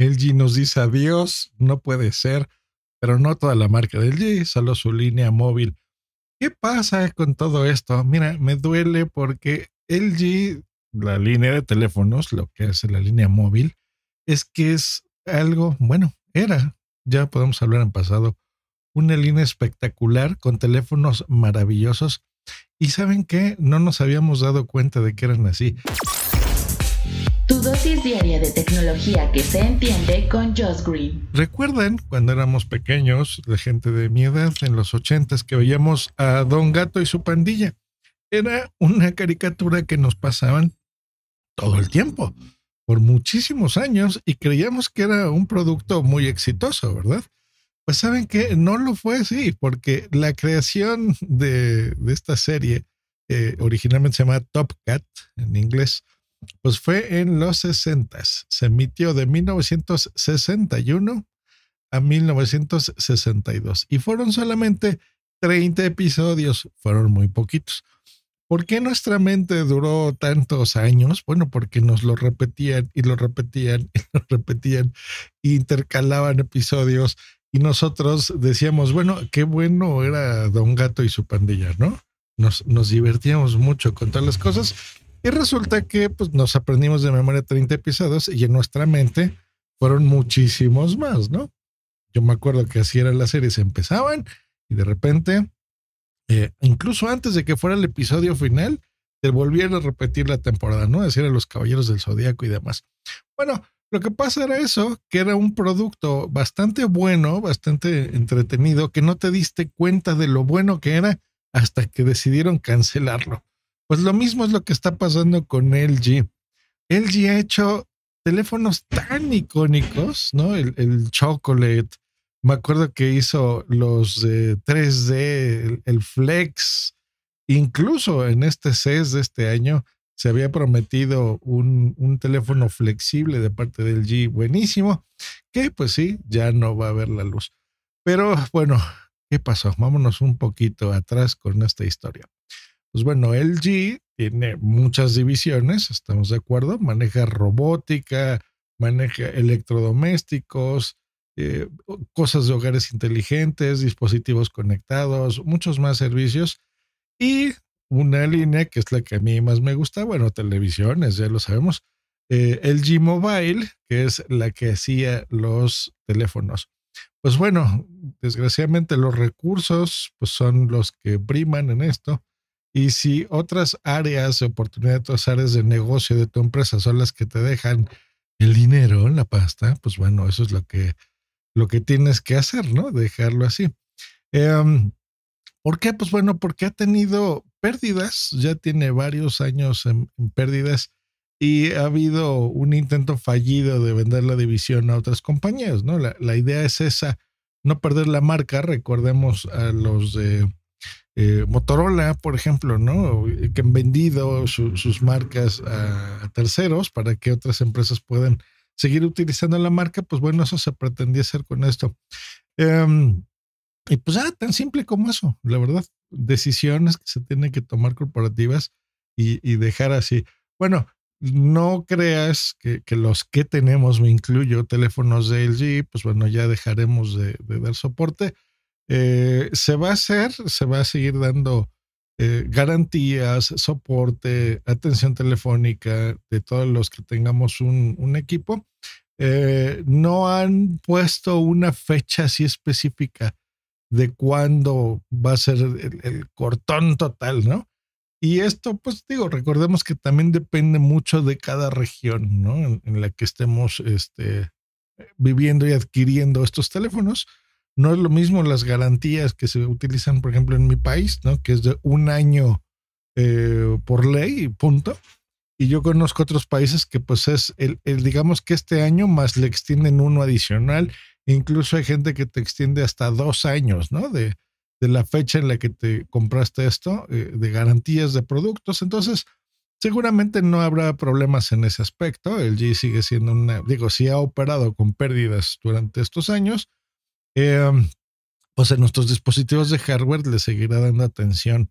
LG nos dice adiós, no puede ser, pero no toda la marca del LG, solo su línea móvil. ¿Qué pasa con todo esto? Mira, me duele porque LG, la línea de teléfonos, lo que es la línea móvil, es que es algo, bueno, era, ya podemos hablar en pasado, una línea espectacular con teléfonos maravillosos. Y saben qué, no nos habíamos dado cuenta de que eran así. Tu dosis diaria de tecnología que se entiende con Josh Green. ¿Recuerdan cuando éramos pequeños, de gente de mi edad, en los ochentas, que veíamos a Don Gato y su pandilla? Era una caricatura que nos pasaban todo el tiempo, por muchísimos años, y creíamos que era un producto muy exitoso, ¿verdad? Pues saben que no lo fue así, porque la creación de, esta serie, eh, originalmente se llama Top Cat en inglés, pues fue en los 60. Se emitió de 1961 a 1962 y fueron solamente 30 episodios, fueron muy poquitos. ¿Por qué nuestra mente duró tantos años? Bueno, porque nos lo repetían y lo repetían y lo repetían, intercalaban episodios y nosotros decíamos, bueno, qué bueno era Don Gato y su pandilla, ¿no? Nos, nos divertíamos mucho con todas las cosas y resulta que pues, nos aprendimos de memoria 30 episodios y en nuestra mente fueron muchísimos más, ¿no? Yo me acuerdo que así eran las series, empezaban y de repente, eh, incluso antes de que fuera el episodio final, te volvían a repetir la temporada, ¿no? Decir a los Caballeros del Zodíaco y demás. Bueno, lo que pasa era eso, que era un producto bastante bueno, bastante entretenido, que no te diste cuenta de lo bueno que era hasta que decidieron cancelarlo. Pues lo mismo es lo que está pasando con LG. LG ha hecho teléfonos tan icónicos, ¿no? El, Chocolate. Me acuerdo que hizo los 3D, el, Flex. Incluso en este CES de este año se había prometido un, teléfono flexible de parte del G buenísimo, que pues sí, ya no va a ver la luz. Pero bueno, ¿qué pasó? Vámonos un poquito atrás con esta historia. Pues bueno, LG tiene muchas divisiones, estamos de acuerdo, maneja robótica, maneja electrodomésticos, eh, cosas de hogares inteligentes, dispositivos conectados, muchos más servicios y una línea que es la que a mí más me gusta, bueno, televisiones, ya lo sabemos, eh, LG Mobile, que es la que hacía los teléfonos. Pues bueno, desgraciadamente los recursos pues son los que priman en esto y si otras áreas de oportunidad, otras áreas de negocio de tu empresa son las que te dejan el dinero, la pasta, pues bueno, eso es lo que, lo que tienes que hacer, ¿no? Dejarlo así. Em, ¿Por qué? Pues bueno, porque ha tenido pérdidas, ya tiene varios años en, pérdidas y ha habido un intento fallido de vender la división a otras compañías, ¿no? La, la idea es esa, no perder la marca, recordemos a los de eh, Motorola, por ejemplo, ¿no? Que han vendido sus marcas a, terceros para que otras empresas puedan seguir utilizando la marca, pues bueno, eso se pretendía hacer con esto. Em, y pues ya, tan simple como eso, la verdad. Decisiones que se tienen que tomar corporativas y, dejar así. Bueno, no creas que, los que tenemos, me incluyo, teléfonos de LG, pues bueno, ya dejaremos de dar soporte eh, se va a hacer, se va a seguir dando eh, garantías, soporte, atención telefónica de todos los que tengamos un, equipo. Eh, no han puesto una fecha así específica de cuándo va a ser el, cortón total, ¿no? Y esto, pues digo, recordemos que también depende mucho de cada región, ¿no? En, en la que estemos este, viviendo y adquiriendo estos teléfonos. No es lo mismo las garantías que se utilizan, por ejemplo, en mi país, ¿no? Que es de un año eh, por ley, punto. Y yo conozco otros países que pues es el, digamos que este año más le extienden uno adicional. Incluso hay gente que te extiende hasta dos años, ¿no? De, de la fecha en la que te compraste esto, eh, de garantías de productos. Entonces, seguramente no habrá problemas en ese aspecto. El G sigue siendo una, digo, si ha operado con pérdidas durante estos años, eh, pues en nuestros dispositivos de hardware le seguirá dando atención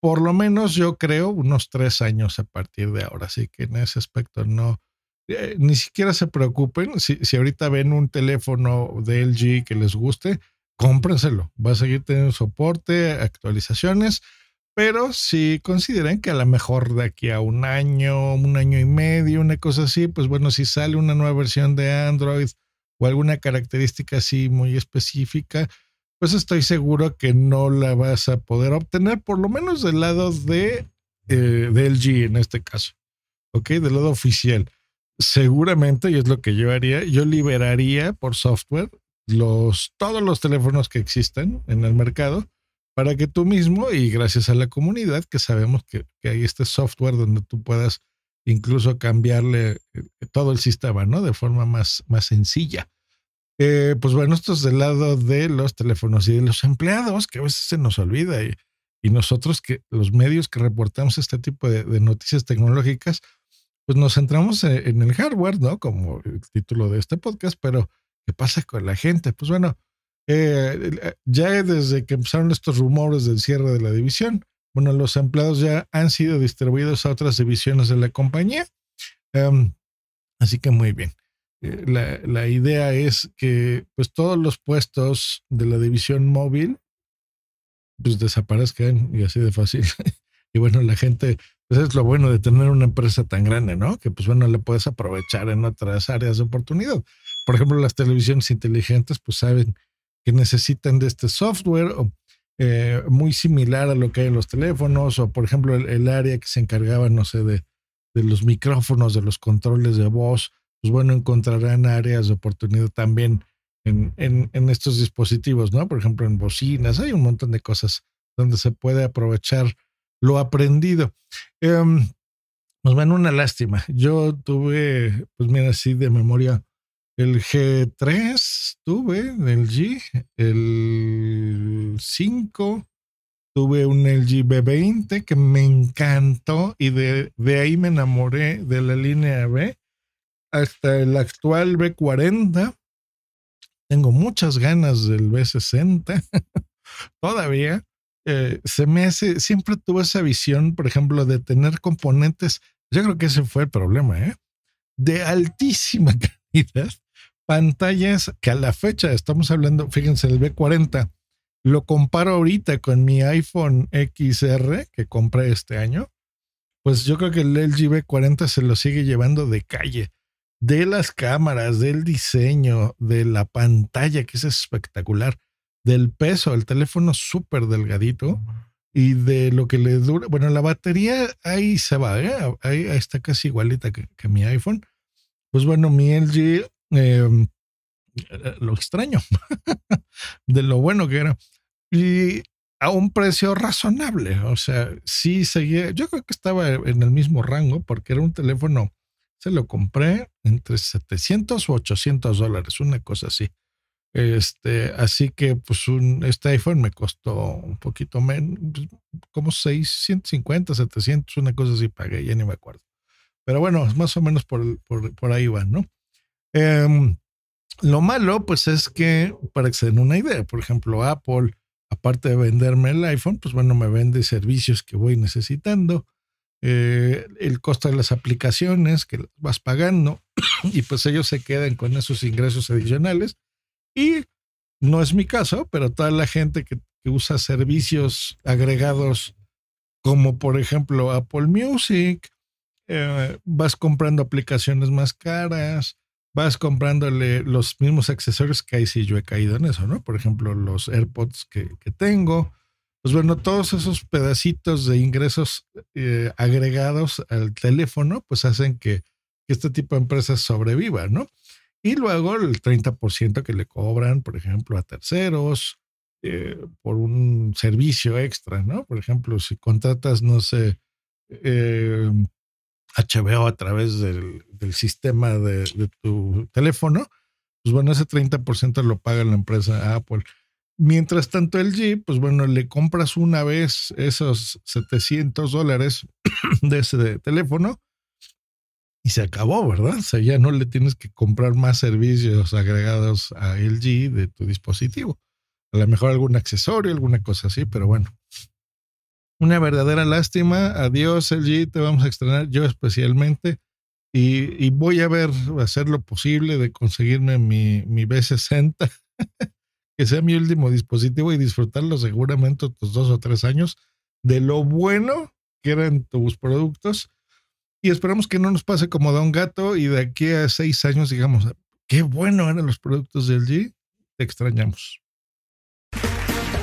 por lo menos yo creo unos tres años a partir de ahora. Así que en ese aspecto no, eh, ni siquiera se preocupen. Si, si ahorita ven un teléfono de LG que les guste, cómprenselo. Va a seguir teniendo soporte, actualizaciones, pero si consideren que a lo mejor de aquí a un año, un año y medio, una cosa así, pues bueno, si sale una nueva versión de Android o alguna característica así muy específica, pues estoy seguro que no la vas a poder obtener, por lo menos del lado de, eh, LG en este caso, ¿ok? Del lado oficial. Seguramente, y es lo que yo haría, yo liberaría por software los, todos los teléfonos que existen en el mercado para que tú mismo y gracias a la comunidad que sabemos que hay este software donde tú puedas incluso cambiarle eh, todo el sistema, ¿no? De forma más, más sencilla. Eh, pues bueno, esto es del lado de los teléfonos y de los empleados, que a veces se nos olvida. Y, y nosotros, que los medios que reportamos este tipo de, de, noticias tecnológicas, pues nos centramos en, en, el hardware, ¿no? Como el título de este podcast, pero ¿qué pasa con la gente? Pues bueno, eh, ya desde que empezaron estos rumores del cierre de la división, bueno, los empleados ya han sido distribuidos a otras divisiones de la compañía. Um, así que muy bien. Eh, la, la, idea es que pues todos los puestos de la división móvil pues desaparezcan y así de fácil. y bueno, la gente, pues es lo bueno de tener una empresa tan grande, ¿no? Que pues bueno, le puedes aprovechar en otras áreas de oportunidad. Por ejemplo, las televisiones inteligentes pues saben que necesitan de este software o, eh, muy similar a lo que hay en los teléfonos o por ejemplo el, área que se encargaba, no sé, de, de los micrófonos, de los controles de voz pues bueno, encontrarán áreas de oportunidad también en, en, estos dispositivos, ¿no? Por ejemplo, en bocinas, hay un montón de cosas donde se puede aprovechar lo aprendido. Eh, pues una lástima. Yo tuve, pues mira, así de memoria, el G3, tuve el G, el 5, tuve un LG B20 que me encantó y de, de ahí me enamoré de la línea B hasta el actual B40. Tengo muchas ganas del B60 todavía. Eh, se me hace, siempre tuve esa visión, por ejemplo, de tener componentes, yo creo que ese fue el problema, ¿eh? de altísima calidad, pantallas que a la fecha estamos hablando, fíjense, el B40, lo comparo ahorita con mi iPhone XR que compré este año, pues yo creo que el LG B40 se lo sigue llevando de calle de las cámaras, del diseño, de la pantalla, que es espectacular, del peso, el teléfono súper delgadito y de lo que le dura. Bueno, la batería ahí se va, ¿eh? ahí, está casi igualita que, que, mi iPhone. Pues bueno, mi LG, eh, lo extraño de lo bueno que era. Y a un precio razonable. O sea, sí seguía, yo creo que estaba en el mismo rango porque era un teléfono se lo compré entre 700 o 800 dólares, una cosa así. Este, así que pues un, este iPhone me costó un poquito menos, como 650, 700, una cosa así pagué, ya ni me acuerdo. Pero bueno, más o menos por, por, ahí va, ¿no? Eh, lo malo, pues es que, para que se den una idea, por ejemplo, Apple, aparte de venderme el iPhone, pues bueno, me vende servicios que voy necesitando eh, el costo de las aplicaciones que vas pagando y pues ellos se quedan con esos ingresos adicionales. Y no es mi caso, pero toda la gente que, que usa servicios agregados como por ejemplo Apple Music, eh, vas comprando aplicaciones más caras, vas comprándole los mismos accesorios que ahí sí yo he caído en eso, ¿no? Por ejemplo, los AirPods que, que tengo, pues bueno, todos esos pedacitos de ingresos eh, agregados al teléfono, pues hacen que, este tipo de empresas sobrevivan, ¿no? Y luego el 30% que le cobran, por ejemplo, a terceros eh, por un servicio extra, ¿no? Por ejemplo, si contratas, no sé, eh, HBO a través del, sistema de, tu teléfono, pues bueno, ese 30% lo paga la empresa Apple. Mientras tanto, el G, pues bueno, le compras una vez esos 700 dólares de ese teléfono y se acabó, ¿verdad? O sea, ya no le tienes que comprar más servicios agregados a LG de tu dispositivo. A lo mejor algún accesorio, alguna cosa así, pero bueno. Una verdadera lástima. Adiós, LG, te vamos a extrañar, yo especialmente. Y, voy a ver, hacer lo posible de conseguirme mi, mi B60 que sea mi último dispositivo y disfrutarlo seguramente otros dos o tres años de lo bueno que eran tus productos. Y esperamos que no nos pase como Don Gato y de aquí a seis años digamos, qué bueno eran los productos del G. Te extrañamos.